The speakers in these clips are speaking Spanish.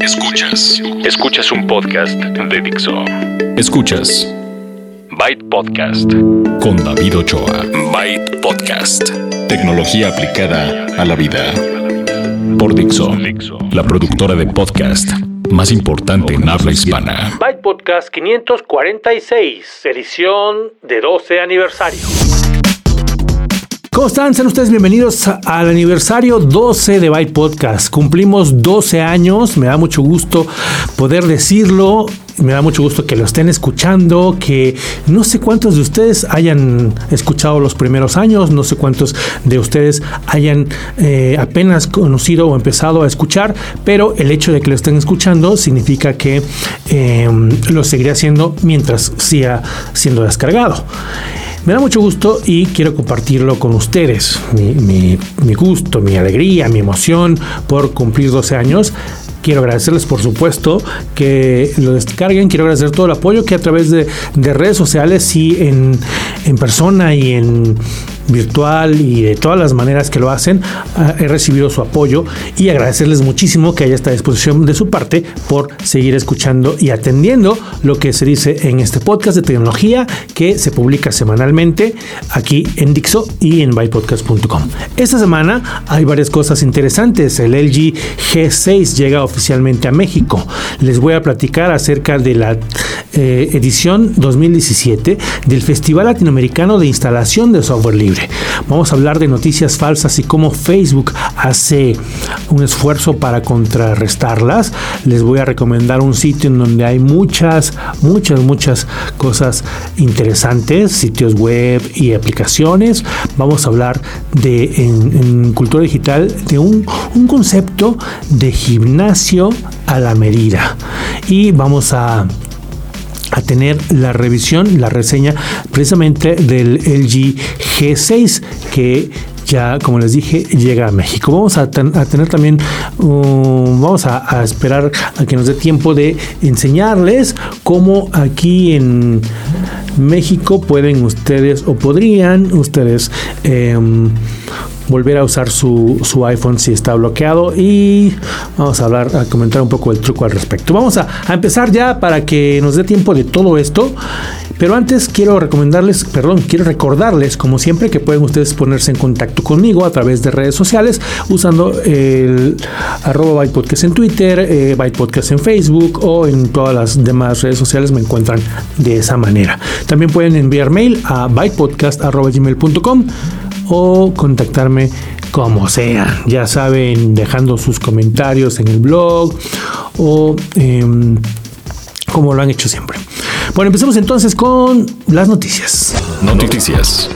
Escuchas. Escuchas un podcast de Dixo. Escuchas. Byte Podcast. Con David Ochoa. Byte Podcast. Tecnología aplicada a la vida. Por Dixo. La productora de podcast más importante en habla hispana. Byte Podcast 546, edición de 12 aniversario. ¿Cómo están? Sean ustedes bienvenidos al aniversario 12 de Byte Podcast. Cumplimos 12 años, me da mucho gusto poder decirlo. Me da mucho gusto que lo estén escuchando, que no sé cuántos de ustedes hayan escuchado los primeros años, no sé cuántos de ustedes hayan eh, apenas conocido o empezado a escuchar, pero el hecho de que lo estén escuchando significa que eh, lo seguiré haciendo mientras siga siendo descargado. Me da mucho gusto y quiero compartirlo con ustedes. Mi, gusto, mi alegría, mi emoción por cumplir 12 años. Quiero agradecerles, por supuesto, que lo descarguen. Quiero agradecer todo el apoyo que a través de, redes sociales y en, en persona y en virtual y de todas las maneras que lo hacen, ah, he recibido su apoyo y agradecerles muchísimo que haya esta disposición de su parte por seguir escuchando y atendiendo lo que se dice en este podcast de tecnología que se publica semanalmente aquí en Dixo y en bypodcast.com. Esta semana hay varias cosas interesantes. El LG G6 llega oficialmente a México. Les voy a platicar acerca de la eh, edición 2017 del Festival Latinoamericano de Instalación de Software Libre. Vamos a hablar de noticias falsas y cómo Facebook hace un esfuerzo para contrarrestarlas. Les voy a recomendar un sitio en donde hay muchas, muchas, muchas cosas interesantes, sitios web y aplicaciones. Vamos a hablar de en, cultura digital de un, un concepto de gimnasio a la medida. Y vamos a a tener la revisión, la reseña precisamente del LG G6 que ya, como les dije, llega a México. Vamos a, tener también, um, vamos a, esperar a que nos dé tiempo de enseñarles cómo aquí en México pueden ustedes o podrían ustedes em, volver a usar su, iPhone si está bloqueado y vamos a hablar, a comentar un poco el truco al respecto. Vamos a, empezar ya para que nos dé tiempo de todo esto. Pero antes quiero recomendarles, perdón, quiero recordarles, como siempre, que pueden ustedes ponerse en contacto conmigo a través de redes sociales usando el arroba Byte Podcast en Twitter, eh, Byte Podcast en Facebook o en todas las demás redes sociales me encuentran de esa manera. También pueden enviar mail a bytepodcast.gmail.com o contactarme como sea. Ya saben, dejando sus comentarios en el blog o em, como lo han hecho siempre. Bueno, empecemos entonces con las noticias. Noticias.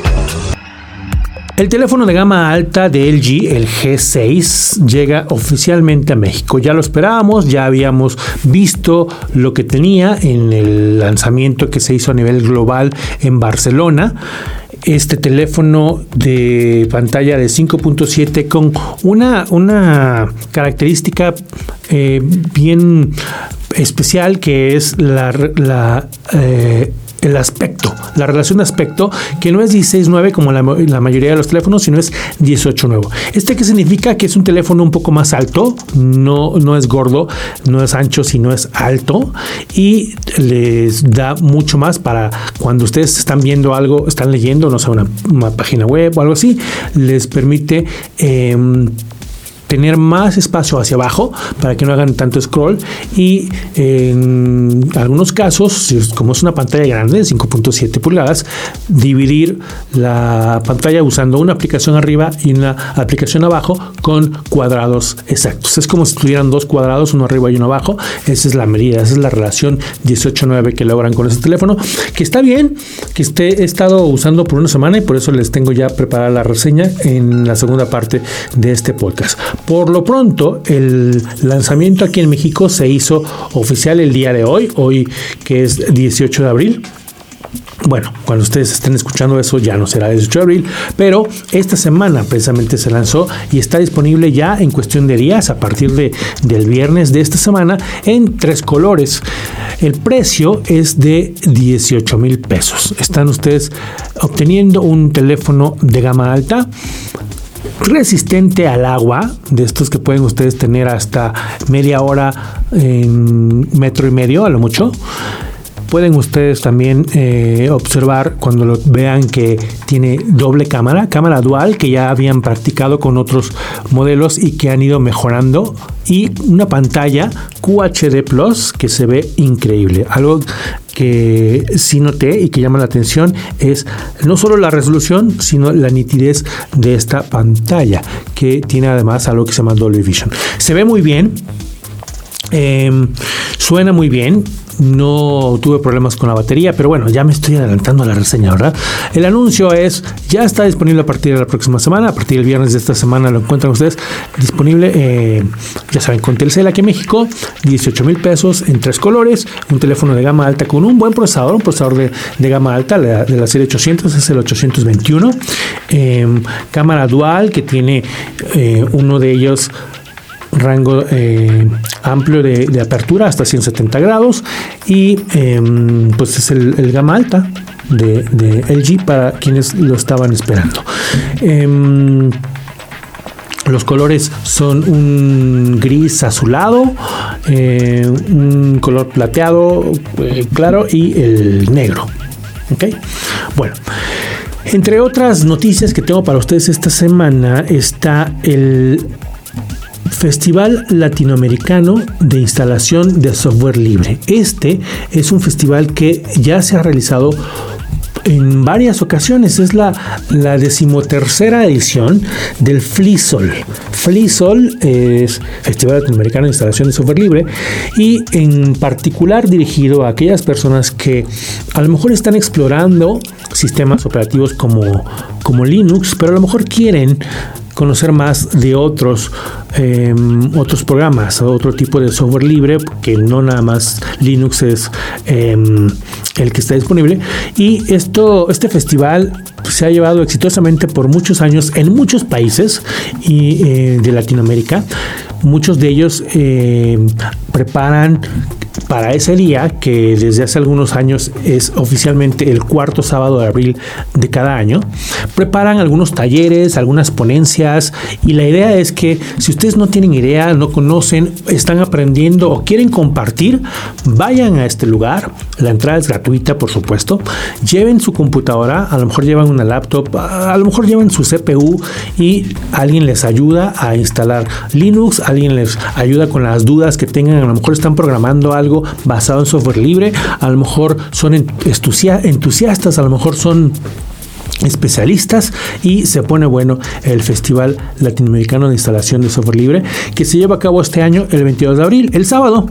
El teléfono de gama alta de LG, el G6, llega oficialmente a México. Ya lo esperábamos, ya habíamos visto lo que tenía en el lanzamiento que se hizo a nivel global en Barcelona este teléfono de pantalla de 5.7 con una, una característica eh, bien especial que es la, la eh, el aspecto, la relación de aspecto, que no es 16.9 como la, mayoría de los teléfonos, sino es 18.9. ¿Este qué significa? Que es un teléfono un poco más alto, no, no es gordo, no es ancho, sino es alto y les da mucho más para cuando ustedes están viendo algo, están leyendo, no sé, una, página web o algo así, les permite... Em, tener más espacio hacia abajo para que no hagan tanto scroll y en algunos casos, como es una pantalla grande de 5.7 pulgadas, dividir la pantalla usando una aplicación arriba y una aplicación abajo con cuadrados exactos. Es como si tuvieran dos cuadrados, uno arriba y uno abajo. Esa es la medida, esa es la relación 18.9 que logran con ese teléfono, que está bien, que esté, he estado usando por una semana y por eso les tengo ya preparada la reseña en la segunda parte de este podcast. Por lo pronto, el lanzamiento aquí en México se hizo oficial el día de hoy, hoy que es 18 de abril. Bueno, cuando ustedes estén escuchando eso ya no será 18 de abril, pero esta semana precisamente se lanzó y está disponible ya en cuestión de días a partir de, del viernes de esta semana en tres colores. El precio es de 18 mil pesos. Están ustedes obteniendo un teléfono de gama alta resistente al agua, de estos que pueden ustedes tener hasta media hora en metro y medio a lo mucho pueden ustedes también eh, observar cuando lo vean que tiene doble cámara, cámara dual que ya habían practicado con otros modelos y que han ido mejorando y una pantalla QHD Plus que se ve increíble. Algo que sí noté y que llama la atención es no solo la resolución, sino la nitidez de esta pantalla, que tiene además algo que se llama Dolby Vision. Se ve muy bien, em, suena muy bien, no tuve problemas con la batería, pero bueno, ya me estoy adelantando a la reseña, ¿verdad? El anuncio es, ya está disponible a partir de la próxima semana, a partir del viernes de esta semana lo encuentran ustedes disponible, eh, ya saben, con Telcel aquí en México, 18 mil pesos en tres colores, un teléfono de gama alta con un buen procesador, un procesador de, gama alta de la serie 800, es el 821, em, cámara dual que tiene eh, uno de ellos rango eh, amplio de, apertura hasta 170 grados y em, pues es el, gama alta de, de, LG para quienes lo estaban esperando. Em, los colores son un gris azulado, eh, un color plateado eh, claro y el negro. ¿Ok? Bueno. Entre otras noticias que tengo para ustedes esta semana está el Festival Latinoamericano de Instalación de Software Libre. Este es un festival que ya se ha realizado en varias ocasiones. Es la, decimotercera edición del FLISOL. FLISOL es Festival Latinoamericano de Instalación de Software Libre y en particular dirigido a aquellas personas que a lo mejor están explorando sistemas operativos como Linux, pero a lo mejor quieren conocer más de otros, em, otros programas, otro tipo de software libre, que no nada más Linux es em, el que está disponible. Y esto, este festival se ha llevado exitosamente por muchos años en muchos países y, eh, de Latinoamérica. Muchos de ellos em, preparan para ese día, que desde hace algunos años es oficialmente el cuarto sábado de abril de cada año, preparan algunos talleres, algunas ponencias y la idea es que si ustedes no tienen idea, no conocen, están aprendiendo o quieren compartir, vayan a este lugar. La entrada es gratuita, por supuesto. Lleven su computadora, a lo mejor llevan una laptop, a lo mejor llevan su CPU y alguien les ayuda a instalar Linux, alguien les ayuda con las dudas que tengan, a lo mejor están programando algo basado en software libre, a lo mejor son entusiastas, a lo mejor son especialistas y se pone bueno el Festival Latinoamericano de Instalación de Software Libre que se lleva a cabo este año el 22 de abril, el sábado.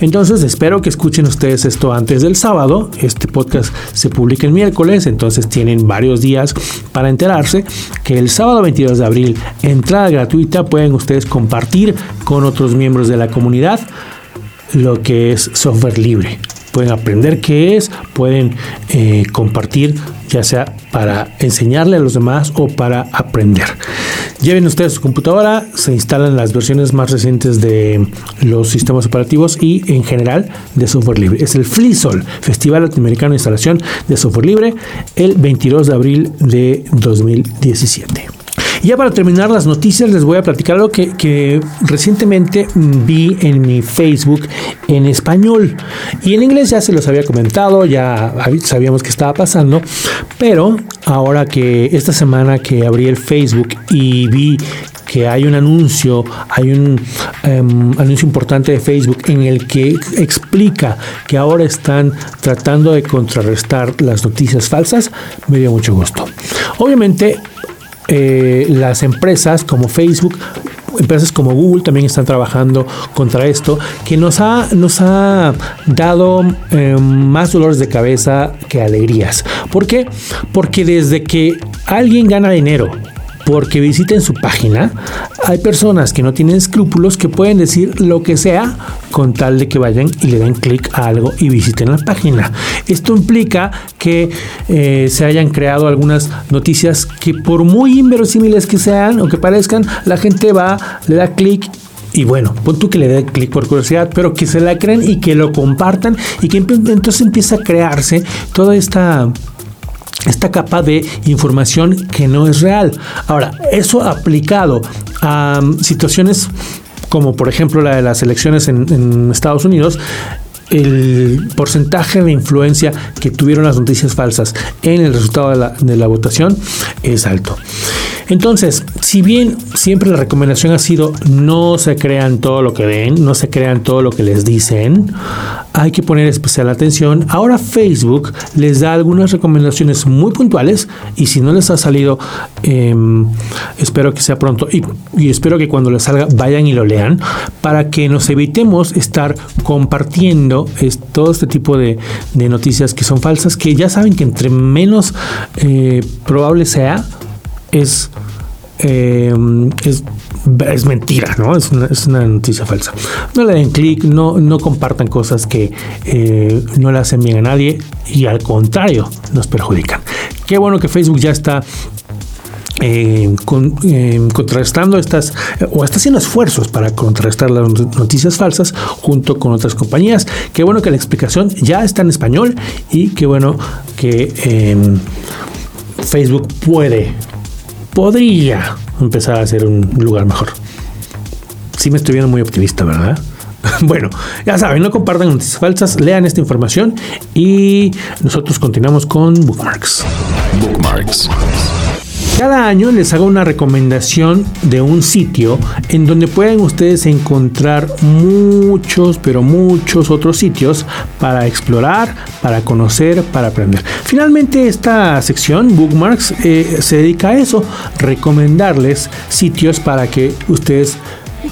Entonces espero que escuchen ustedes esto antes del sábado. Este podcast se publica el miércoles, entonces tienen varios días para enterarse que el sábado 22 de abril, entrada gratuita, pueden ustedes compartir con otros miembros de la comunidad lo que es software libre. Pueden aprender qué es, pueden eh, compartir, ya sea para enseñarle a los demás o para aprender. Lleven ustedes su computadora, se instalan las versiones más recientes de los sistemas operativos y en general de software libre. Es el FLISOL, Festival Latinoamericano de Instalación de Software Libre, el 22 de abril de 2017 ya para terminar las noticias, les voy a platicar algo que, recientemente vi en mi Facebook en español. Y en inglés ya se los había comentado, ya sabíamos que estaba pasando. Pero ahora que esta semana que abrí el Facebook y vi que hay un anuncio, hay un em, anuncio importante de Facebook en el que explica que ahora están tratando de contrarrestar las noticias falsas, me dio mucho gusto. Obviamente eh, las empresas como Facebook empresas como Google también están trabajando contra esto, que nos ha, nos ha dado eh, más dolores de cabeza que alegrías. ¿Por qué? Porque desde que alguien gana dinero porque visiten su página, hay personas que no tienen escrúpulos que pueden decir lo que sea con tal de que vayan y le den clic a algo y visiten la página. Esto implica que eh, se hayan creado algunas noticias que por muy inverosímiles que sean o que parezcan, la gente va, le da clic y bueno, pon tú que le dé clic por curiosidad, pero que se la creen y que lo compartan y que entonces empieza a crearse toda esta esta capa de información que no es real. Ahora, eso aplicado a um, situaciones como por ejemplo la de las elecciones en, Estados Unidos, el porcentaje de influencia que tuvieron las noticias falsas en el resultado de la, de la votación es alto. Entonces, si bien siempre la recomendación ha sido no se crean todo lo que ven, no se crean todo lo que les dicen, hay que poner especial atención. Ahora Facebook les da algunas recomendaciones muy puntuales y si no les ha salido, em, espero que sea pronto y, espero que cuando les salga vayan y lo lean para que nos evitemos estar compartiendo todo este tipo de, noticias que son falsas, que ya saben que entre menos eh, probable sea, es, eh, es, es, mentira, ¿no? Es una, es una, noticia falsa. No le den clic, no, no compartan cosas que eh, no le hacen bien a nadie y al contrario nos perjudican. Qué bueno que Facebook ya está eh, contrarrestando estas o está haciendo esfuerzos para contrarrestar las noticias falsas junto con otras compañías. Qué bueno que la explicación ya está en español y qué bueno que Facebook puede podría empezar a ser un lugar mejor. Sí me estoy muy optimista, ¿verdad? Bueno, ya saben, no compartan noticias falsas, lean esta información y nosotros continuamos con Bookmarks. Bookmarks. Cada año les hago una recomendación de un sitio en donde pueden ustedes encontrar muchos, pero muchos otros sitios para explorar, para conocer, para aprender. Finalmente esta sección, Bookmarks, eh, se dedica a eso, recomendarles sitios para que ustedes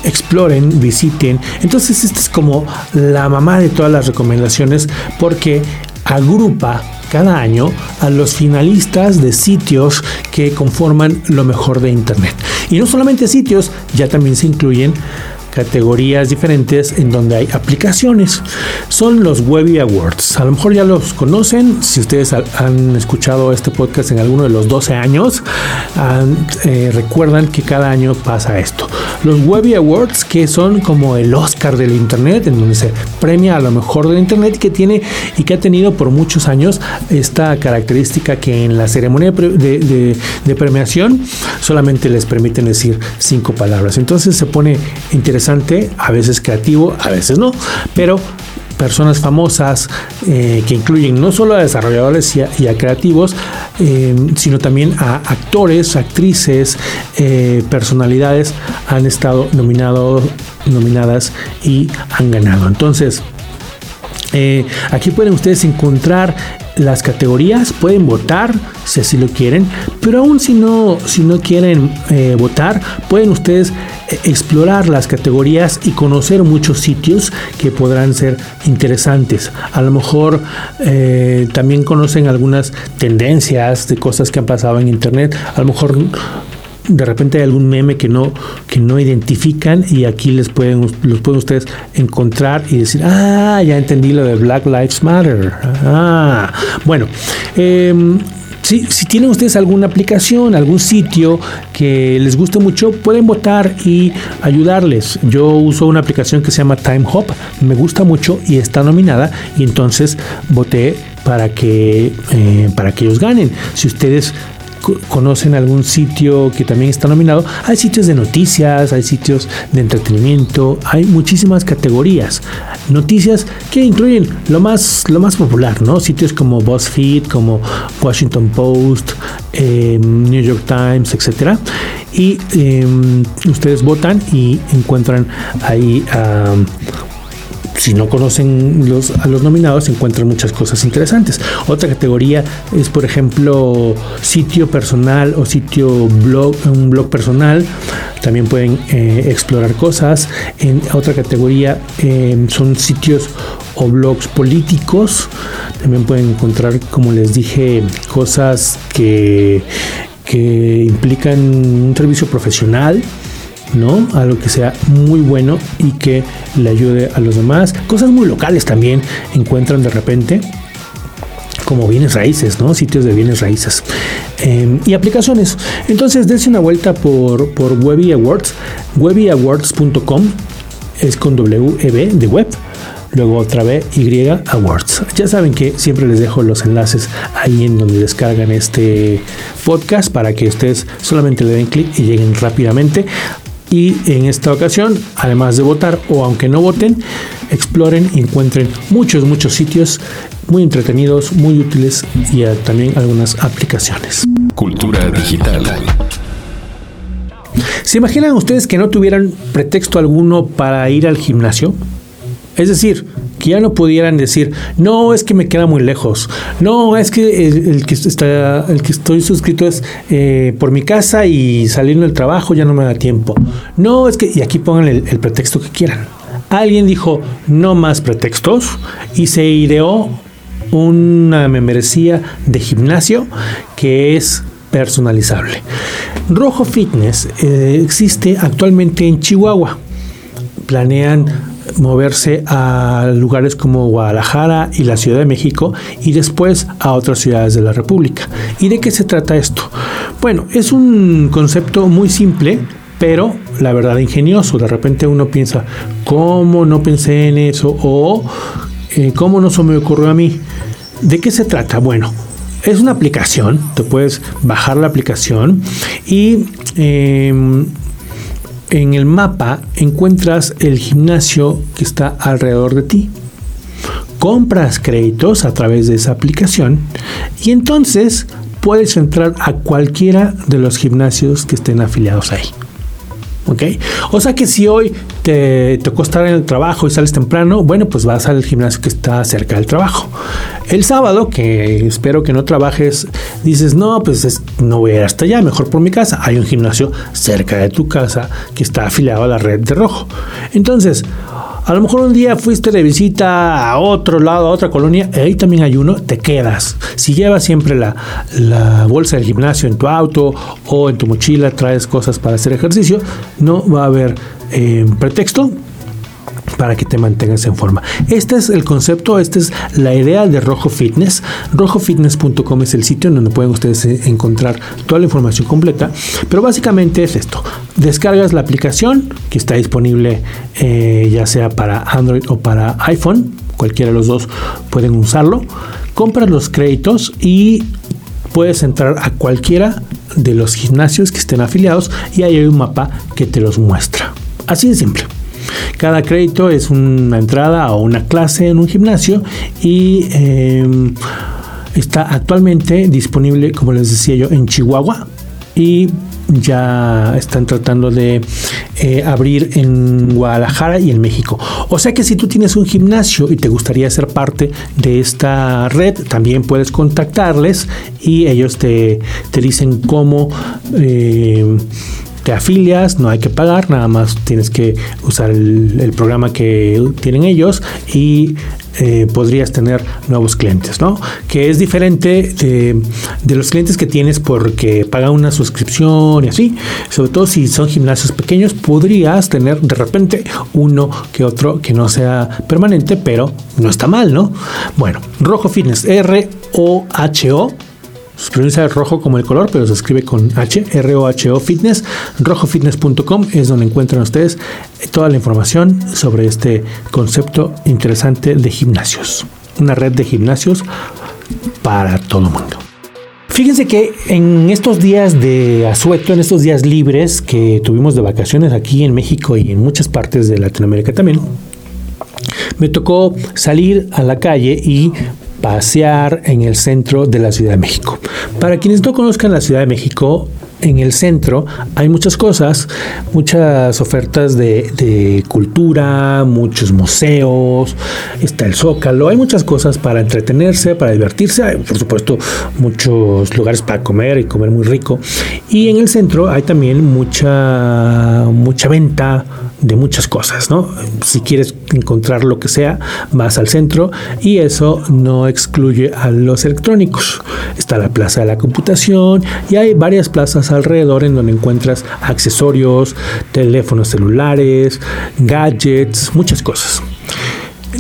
exploren, visiten. Entonces esta es como la mamá de todas las recomendaciones porque agrupa cada año a los finalistas de sitios que conforman lo mejor de Internet. Y no solamente sitios, ya también se incluyen categorías diferentes en donde hay aplicaciones. Son los Webby Awards. A lo mejor ya los conocen. Si ustedes han escuchado este podcast en alguno de los 12 años, eh, recuerdan que cada año pasa esto. Los Webby Awards, que son como el Oscar del Internet, en donde se premia a lo mejor del Internet que tiene y que ha tenido por muchos años esta característica que en la ceremonia de, de premiación solamente les permiten decir cinco palabras. Entonces se pone interesante a veces creativo, a veces no, pero personas famosas eh, que incluyen no solo a desarrolladores y a, creativos, eh, sino también a actores, actrices, eh, personalidades han estado nominados, nominadas y han ganado. Entonces, aquí pueden ustedes encontrar las categorías, pueden votar si así lo quieren, pero aún si no, si no quieren votar, pueden ustedes explorar las categorías y conocer muchos sitios que podrán ser interesantes. A lo mejor eh, también conocen algunas tendencias de cosas que han pasado en internet. A lo mejor de repente hay algún meme que no, que no identifican y aquí les pueden, los pueden ustedes encontrar y decir, ah, ya entendí lo de Black Lives Matter. Ah, bueno, em, si, si, tienen ustedes alguna aplicación, algún sitio que les guste mucho, pueden votar y ayudarles. Yo uso una aplicación que se llama Time Hop, me gusta mucho y está nominada y entonces voté para que, eh, para que ellos ganen. Si ustedes conocen algún sitio que también está nominado, hay sitios de noticias, hay sitios de entretenimiento, hay muchísimas categorías. Noticias que incluyen lo más, lo más popular, ¿no? Sitios como BuzzFeed, como Washington Post, em, New York Times, etcétera. Y em, ustedes votan y encuentran ahí si no conocen a los nominados, encuentran muchas cosas interesantes. Otra categoría es, por ejemplo, sitio personal o sitio blog, un blog personal. También pueden eh, explorar cosas. En otra categoría eh, son sitios o blogs políticos. También pueden encontrar, como les dije, cosas que, que implican un servicio profesional ¿no? Algo que sea muy bueno y que le ayude a los demás. Cosas muy locales también encuentran de repente como bienes raíces, ¿no? Sitios de bienes raíces em, y aplicaciones. Entonces, dense una vuelta por, por Webby Awards, webbyawards.com. es con W-E-B de web luego otra vez Y Awards. Ya saben que siempre les dejo los enlaces ahí en donde descargan este podcast para que ustedes solamente le den clic y lleguen rápidamente. Y en esta ocasión, además de votar o aunque no voten, exploren y encuentren muchos, muchos sitios muy entretenidos, muy útiles y también algunas aplicaciones. Cultura digital. ¿Se imaginan ustedes que no tuvieran pretexto alguno para ir al gimnasio? Es decir, que ya no pudieran decir, no, es que me queda muy lejos, no, es que el, que, está, el que estoy suscrito es eh, por mi casa y saliendo del trabajo ya no me da tiempo. No, es que, y aquí pongan el, pretexto que quieran. Alguien dijo, no más pretextos, y se ideó una membresía de gimnasio que es personalizable. Rojo Fitness eh, existe actualmente en Chihuahua. Planean moverse a lugares como Guadalajara y la Ciudad de México y después a otras ciudades de la República. ¿Y de qué se trata esto? Bueno, es un concepto muy simple, pero la verdad ingenioso. De repente uno piensa, ¿cómo no pensé en eso? O eh, ¿cómo no se me ocurrió a mí? ¿De qué se trata? Bueno, es una aplicación, te puedes bajar la aplicación y em, en el mapa encuentras el gimnasio que está alrededor de ti. Compras créditos a través de esa aplicación y entonces puedes entrar a cualquiera de los gimnasios que estén afiliados ahí. ¿Ok? O sea que si hoy te tocó estar en el trabajo y sales temprano, bueno, pues vas al gimnasio que está cerca del trabajo. El sábado, que espero que no trabajes, dices, no, pues no voy a ir hasta allá, mejor por mi casa. Hay un gimnasio cerca de tu casa que está afiliado a la red de rojo. Entonces, a lo mejor un día fuiste de visita a otro lado, a otra colonia, ahí también hay uno, te quedas. Si llevas siempre la, bolsa del gimnasio en tu auto o en tu mochila, traes cosas para hacer ejercicio, no va a haber eh, pretexto para que te mantengas en forma. Este es el concepto, esta es la idea de Rojo Fitness. Rojofitness.com es el sitio en donde pueden ustedes eh, encontrar toda la información completa. Pero básicamente es esto. Descargas la aplicación que está disponible eh, ya sea para Android o para iPhone. Cualquiera de los dos pueden usarlo. Compras los créditos y puedes entrar a cualquiera de los gimnasios que estén afiliados y ahí hay un mapa que te los muestra. Así de simple. Cada crédito es una entrada o una clase en un gimnasio y em, está actualmente disponible, como les decía yo, en Chihuahua y ya están tratando de eh, abrir en Guadalajara y en México. O sea que si tú tienes un gimnasio y te gustaría ser parte de esta red, también puedes contactarles y ellos te, dicen cómo... Eh, te afilias, no hay que pagar, nada más tienes que usar el, programa que tienen ellos y eh, podrías tener nuevos clientes, ¿no? Que es diferente de, los clientes que tienes porque pagan una suscripción y así. Sobre todo si son gimnasios pequeños, podrías tener de repente uno que otro que no sea permanente, pero no está mal, ¿no? Bueno, Rojo Fitness, R-O-H-O se rojo como el color, pero se escribe con H, R-O-H-O Fitness. Rojofitness.com es donde encuentran ustedes toda la información sobre este concepto interesante de gimnasios. Una red de gimnasios para todo el mundo. Fíjense que en estos días de asueto, en estos días libres que tuvimos de vacaciones aquí en México y en muchas partes de Latinoamérica también, me tocó salir a la calle y pasear en el centro de la Ciudad de México. Para quienes no conozcan la Ciudad de México, en el centro hay muchas cosas, muchas ofertas de, cultura, muchos museos, está el Zócalo, hay muchas cosas para entretenerse, para divertirse, por supuesto muchos lugares para comer y comer muy rico. Y en el centro hay también mucha, mucha venta de muchas cosas, ¿no? Si quieres encontrar lo que sea, vas al centro y eso no excluye a los electrónicos. Está la plaza de la computación y hay varias plazas alrededor en donde encuentras accesorios, teléfonos celulares, gadgets, muchas cosas.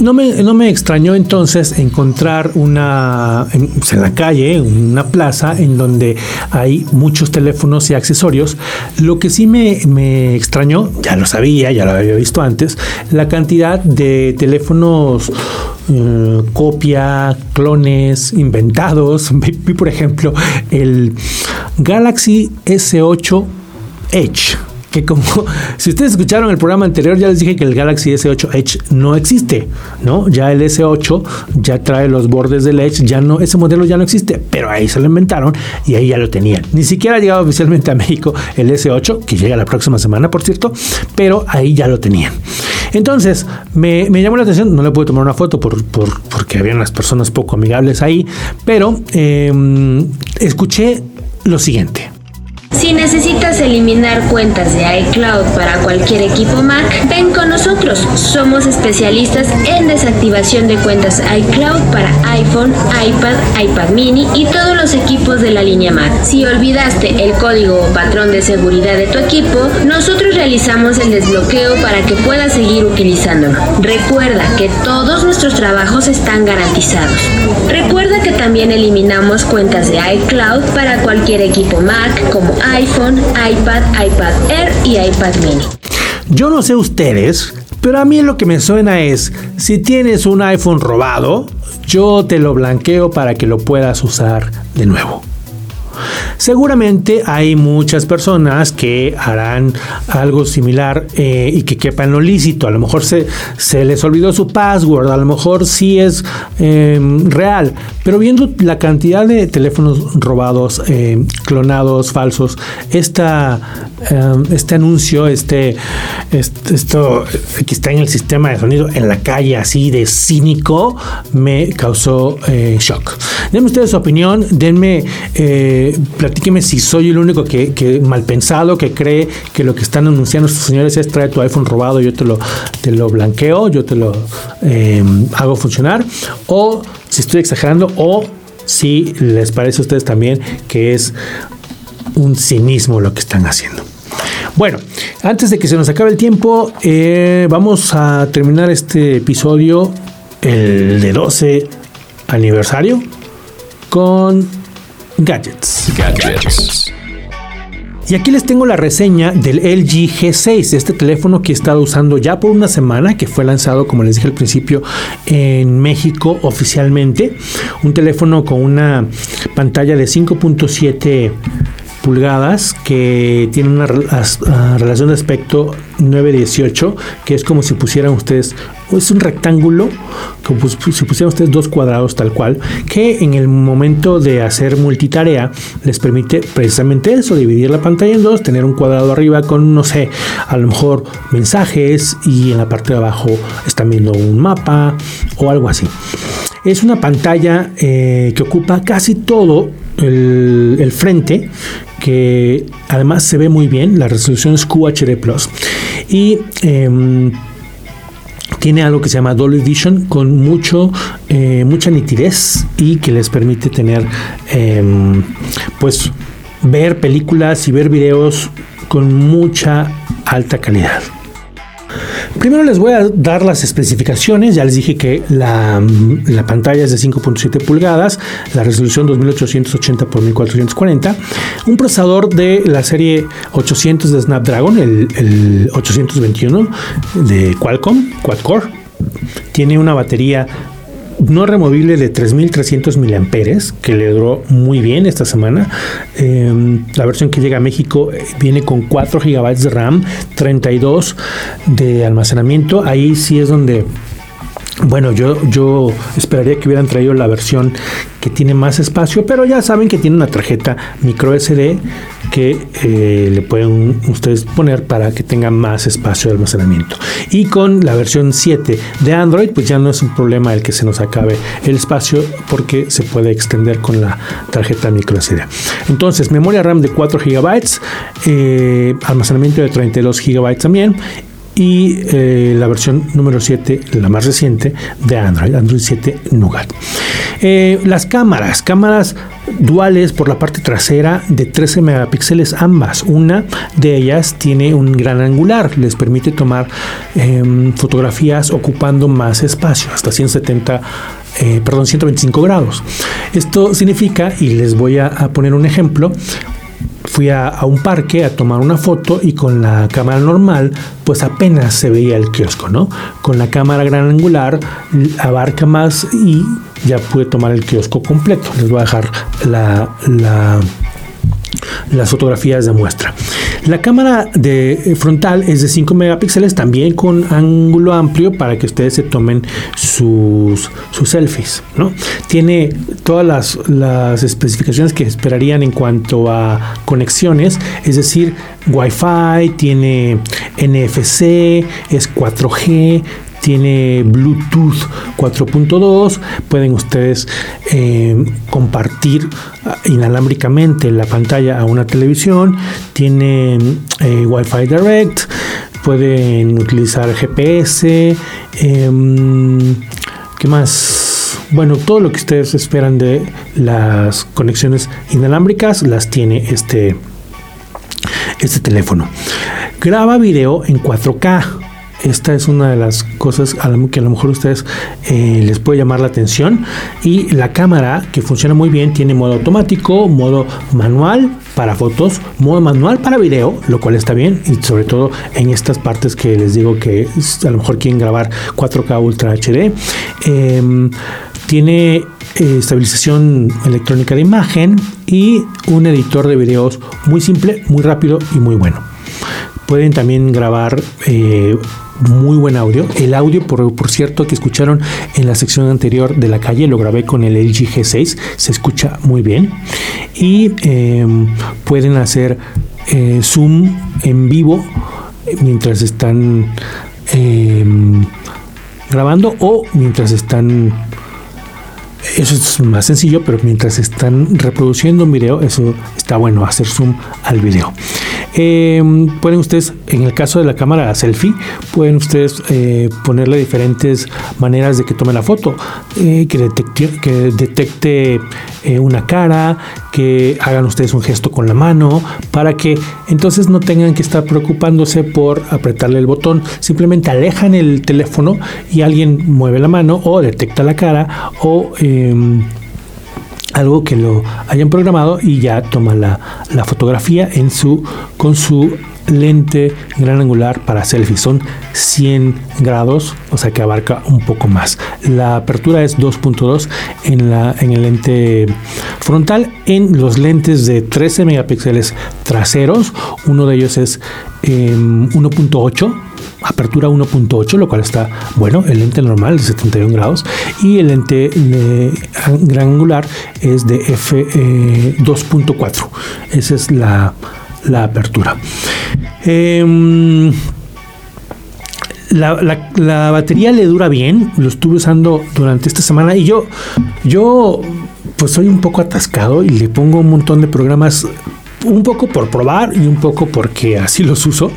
No me, no me extrañó entonces encontrar una en, la calle, una plaza en donde hay muchos teléfonos y accesorios. Lo que sí me, me extrañó, ya lo sabía, ya lo había visto antes, la cantidad de teléfonos eh, copia, clones, inventados. Vi, por ejemplo, el Galaxy S8 Edge que como si ustedes escucharon el programa anterior, ya les dije que el Galaxy S8 Edge no existe, ¿no? Ya el S8 ya trae los bordes del Edge, ya no, ese modelo ya no existe, pero ahí se lo inventaron y ahí ya lo tenían. Ni siquiera ha llegado oficialmente a México el S8, que llega la próxima semana, por cierto, pero ahí ya lo tenían. Entonces, me, llamó la atención, no le pude tomar una foto por, porque había unas personas poco amigables ahí, pero em, escuché lo siguiente. Si necesitas eliminar cuentas de iCloud para cualquier equipo Mac, ven con nosotros. Somos especialistas en desactivación de cuentas iCloud para iPhone, iPad, iPad mini y todos los equipos de la línea Mac. Si olvidaste el código o patrón de seguridad de tu equipo, nosotros realizamos el desbloqueo para que puedas seguir utilizándolo. Recuerda que todos nuestros trabajos están garantizados. Recuerda que también eliminamos cuentas de iCloud para cualquier equipo Mac como iPhone, iPad, iPad Air y iPad mini. Yo no sé ustedes, pero a mí lo que me suena es, si tienes un iPhone robado, yo te lo blanqueo para que lo puedas usar de nuevo. Seguramente hay muchas personas que harán algo similar eh, y que quepan lo lícito. A lo mejor se, se, les olvidó su password, a lo mejor sí es em, real. Pero viendo la cantidad de teléfonos robados, em, clonados, falsos, esta, em, este anuncio, este, esto que está en el sistema de sonido en la calle así de cínico, me causó eh, shock. Denme ustedes su opinión, denme eh, platíqueme si soy el único que, mal pensado, que cree que lo que están anunciando estos señores es traer tu iPhone robado, yo te lo, te lo blanqueo, yo te lo em, hago funcionar, o si estoy exagerando, o si les parece a ustedes también que es un cinismo lo que están haciendo. Bueno, antes de que se nos acabe el tiempo, eh, vamos a terminar este episodio, el de 12 aniversario, con Gadgets. Gadgets. Y aquí les tengo la reseña del LG G6, este teléfono que he estado usando ya por una semana, que fue lanzado, como les dije al principio, en México oficialmente. Un teléfono con una pantalla de 5.7 pulgadas que tiene una relación de aspecto 918 que es como si pusieran ustedes es un rectángulo como si pusieran ustedes dos cuadrados tal cual que en el momento de hacer multitarea les permite precisamente eso dividir la pantalla en dos tener un cuadrado arriba con no sé a lo mejor mensajes y en la parte de abajo están viendo un mapa o algo así. Es una pantalla eh, que ocupa casi todo el, frente que además se ve muy bien, la resolución es QHD Plus y em, tiene algo que se llama Dolby Vision con mucho, eh, mucha nitidez y que les permite tener em, pues ver películas y ver videos con mucha alta calidad. Primero les voy a dar las especificaciones. Ya les dije que la, pantalla es de 5.7 pulgadas, la resolución 2880 x 1440, un procesador de la serie 800 de Snapdragon, el, el 821 de Qualcomm, quad-core. Tiene una batería no removible de 3300 miliamperes que le duró muy bien esta semana. Em, la versión que llega a México eh, viene con 4 GB de RAM, 32 de almacenamiento. Ahí sí es donde bueno, yo, yo esperaría que hubieran traído la versión que tiene más espacio, pero ya saben que tiene una tarjeta micro SD que eh, le pueden ustedes poner para que tenga más espacio de almacenamiento. Y con la versión 7 de Android, pues ya no es un problema el que se nos acabe el espacio porque se puede extender con la tarjeta micro SD. Entonces, memoria RAM de 4 GB, eh, almacenamiento de 32 GB también y eh, la versión número 7, la más reciente de Android, Android 7 Nougat. Eh, las cámaras, cámaras duales por la parte trasera de 13 megapíxeles ambas. Una de ellas tiene un gran angular, les permite tomar em, fotografías ocupando más espacio, hasta 170 eh, perdón, 125 grados. Esto significa, y les voy a poner un ejemplo, fui a, un parque a tomar una foto y con la cámara normal pues apenas se veía el kiosco, ¿no? Con la cámara gran angular abarca más y ya pude tomar el kiosco completo. Les voy a dejar la, las fotografías de muestra. La cámara de eh, frontal es de 5 megapíxeles, también con ángulo amplio para que ustedes se tomen sus, sus selfies. ¿no? Tiene todas las, las especificaciones que esperarían en cuanto a conexiones, es decir, Wi-Fi, tiene NFC, es 4G, tiene Bluetooth 4.2, pueden ustedes eh, compartir ah, inalámbricamente la pantalla a una televisión, tiene eh, Wi-Fi Direct, pueden utilizar GPS, em, ¿qué más? Bueno, todo lo que ustedes esperan de las conexiones inalámbricas las tiene este, este teléfono. Graba video en 4K esta es una de las cosas que a lo mejor a ustedes eh, les puede llamar la atención. Y la cámara, que funciona muy bien, tiene modo automático, modo manual para fotos, modo manual para video, lo cual está bien. Y sobre todo en estas partes que les digo que a lo mejor quieren grabar 4K Ultra HD. Em, tiene eh, estabilización electrónica de imagen y un editor de videos muy simple, muy rápido y muy bueno. Pueden también grabar eh, muy buen audio. El audio, por, por, cierto, que escucharon en la sección anterior de la calle, lo grabé con el LG G6, se escucha muy bien. Y em, pueden hacer eh, zoom en vivo mientras están em, grabando o mientras están eso es más sencillo, pero mientras están reproduciendo un video, eso está bueno, hacer zoom al video. Em, pueden ustedes, en el caso de la cámara selfie, pueden ustedes eh, ponerle diferentes maneras de que tome la foto, eh, que detecte, que detecte eh, una cara, que hagan ustedes un gesto con la mano, para que entonces no tengan que estar preocupándose por apretarle el botón, simplemente alejan el teléfono y alguien mueve la mano o detecta la cara o em, algo que lo hayan programado y ya toma la, fotografía en su, con su lente gran angular para selfie. Son 100 grados, o sea que abarca un poco más. La apertura es 2.2 en, la, en el lente frontal. En los lentes de 13 megapíxeles traseros, uno de ellos es 1.8 em, apertura 1.8, lo cual está bueno. El lente normal de 71 grados y el lente de gran angular es de f2.4. Eh, Esa es la, apertura. Em, la, batería le dura bien, lo estuve usando durante esta semana y yo, yo pues soy un poco atascado y le pongo un montón de programas un poco por probar y un poco porque así los uso,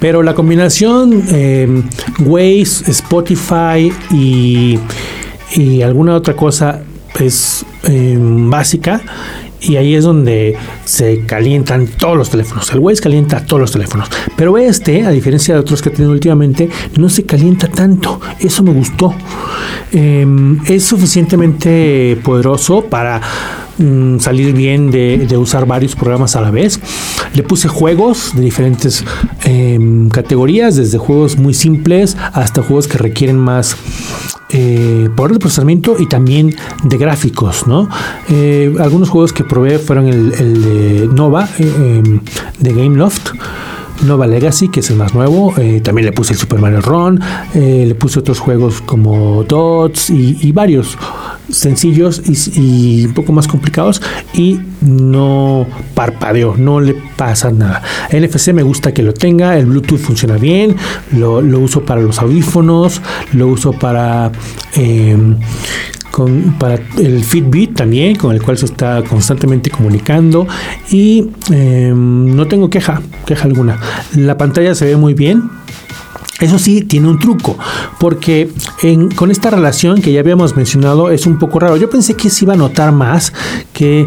pero la combinación eh, Waze, Spotify y, alguna otra cosa es em, básica y ahí es donde se calientan todos los teléfonos. El Waze calienta todos los teléfonos. Pero este, a diferencia de otros que he tenido últimamente, no se calienta tanto. Eso me gustó. Em, es suficientemente poderoso para Mm, salir bien de, usar varios programas a la vez. Le puse juegos de diferentes em, categorías, desde juegos muy simples hasta juegos que requieren más eh, poder de procesamiento y también de gráficos, ¿no? Eh, algunos juegos que probé fueron el, de Nova, eh, em, de Gameloft. Nova Legacy, que es el más nuevo. también le puse el Super Mario Run. le puse otros juegos como Dots y varios sencillos y, un poco más complicados y no parpadeo, no le pasa nada. NFC me gusta que lo tenga, el Bluetooth funciona bien, lo, uso para los audífonos, lo uso para... Em, para el Fitbit también, con el cual se está constantemente comunicando y em, no tengo queja, queja alguna. La pantalla se ve muy bien, Eso sí, tiene un truco, porque con esta relación que ya habíamos mencionado es un poco raro. Yo pensé que se iba a notar más que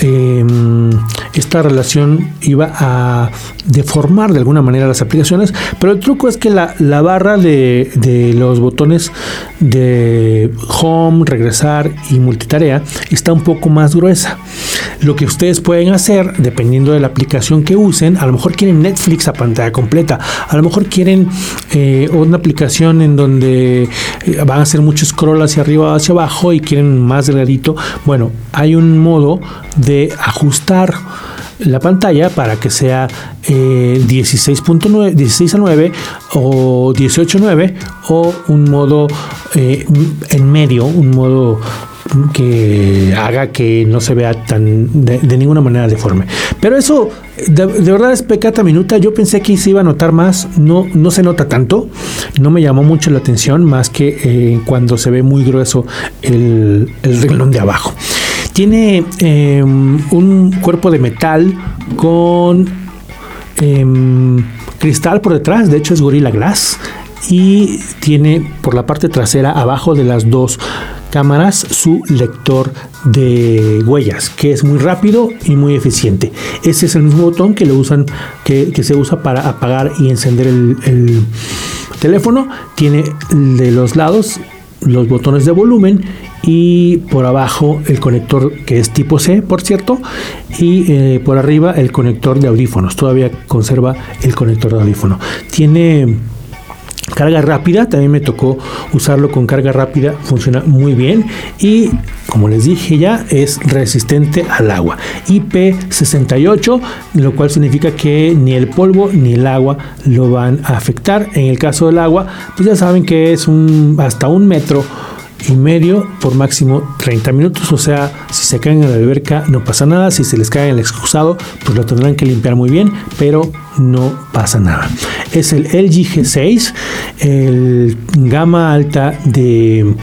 em, esta relación iba a deformar de alguna manera las aplicaciones, pero el truco es que la, barra de, de, los botones de home, regresar y multitarea está un poco más gruesa. Lo que ustedes pueden hacer, dependiendo de la aplicación que usen, a lo mejor quieren Netflix a pantalla completa, a lo mejor quieren eh, una aplicación en donde eh, van a hacer mucho scroll hacia arriba hacia abajo y quieren más delgadito. Bueno, hay un modo de ajustar la pantalla para que sea 16.9, eh, 16 a 9 o 18 a 9 o un modo en medio, un modo que haga que no se vea tan de, ninguna manera deforme. Pero eso de, verdad es pecata minuta. Yo pensé que se iba a notar más, no, no se nota tanto, no me llamó mucho la atención más que eh, cuando se ve muy grueso el, el renglón de abajo. Tiene em, un cuerpo de metal con em, cristal por detrás, de hecho es Gorilla Glass y tiene por la parte trasera abajo de las dos cámaras su lector de huellas, que es muy rápido y muy eficiente. Ese es el mismo botón que, lo usan, que, se usa para apagar y encender el, teléfono. Tiene de los lados los botones de volumen y por abajo el conector que es tipo C, por cierto, y eh, por arriba el conector de audífonos. Todavía conserva el conector de audífono. Tiene Carga rápida, también me tocó usarlo con carga rápida, funciona muy bien y como les dije ya es resistente al agua. IP68, lo cual significa que ni el polvo ni el agua lo van a afectar. En el caso del agua, pues ya saben que es un hasta un metro y medio por máximo 30 minutos. O sea, si se caen en la alberca no pasa nada. Si se les cae en el excusado, pues lo tendrán que limpiar muy bien, pero no pasa nada. Es el LG G6, el gama alta de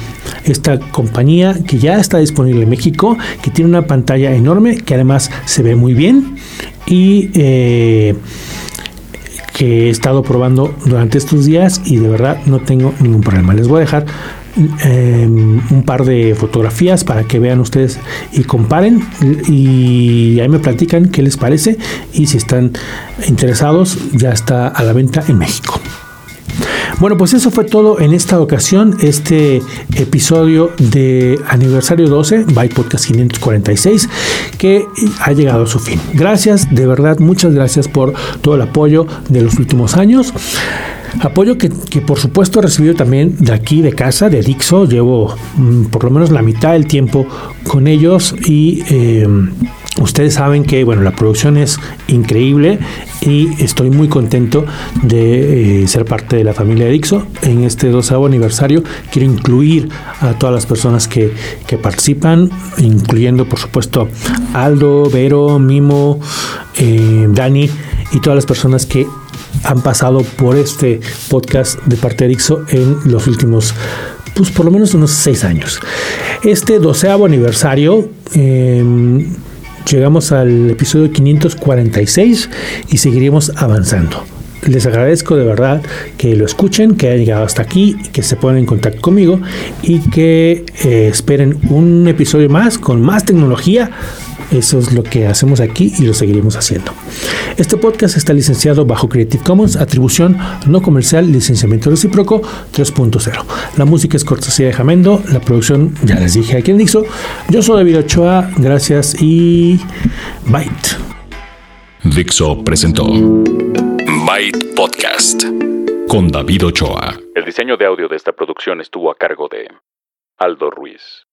esta compañía que ya está disponible en México, que tiene una pantalla enorme, que además se ve muy bien y eh, que he estado probando durante estos días y de verdad no tengo ningún problema. Les voy a dejar Em, un par de fotografías para que vean ustedes y comparen y ahí me platican qué les parece y si están interesados ya está a la venta en México. Bueno, pues eso fue todo en esta ocasión, este episodio de aniversario 12, Byte Podcast 546, que ha llegado a su fin. Gracias, de verdad, muchas gracias por todo el apoyo de los últimos años. Apoyo que, por supuesto he recibido también de aquí, de casa, de Dixo. Llevo mm, por lo menos la mitad del tiempo con ellos y eh, ustedes saben que bueno, la producción es increíble y estoy muy contento de eh, ser parte de la familia de Dixo. En este 12 aniversario quiero incluir a todas las personas que, que participan, incluyendo por supuesto Aldo, Vero, Mimo, eh, Dani y todas las personas que han pasado por este podcast de parte de Dixo en los últimos, pues por lo menos unos seis años. Este doceavo aniversario, em, llegamos al episodio 546 y seguiremos avanzando. Les agradezco de verdad que lo escuchen, que hayan llegado hasta aquí, que se pongan en contacto conmigo y que eh, esperen un episodio más con más tecnología eso es lo que hacemos aquí y lo seguiremos haciendo. Este podcast está licenciado bajo Creative Commons, atribución no comercial, licenciamiento recíproco 3.0. La música es cortesía de Jamendo, la producción ya les dije aquí en Dixo. Yo soy David Ochoa, gracias y Byte. Dixo presentó Byte Podcast con David Ochoa. El diseño de audio de esta producción estuvo a cargo de Aldo Ruiz.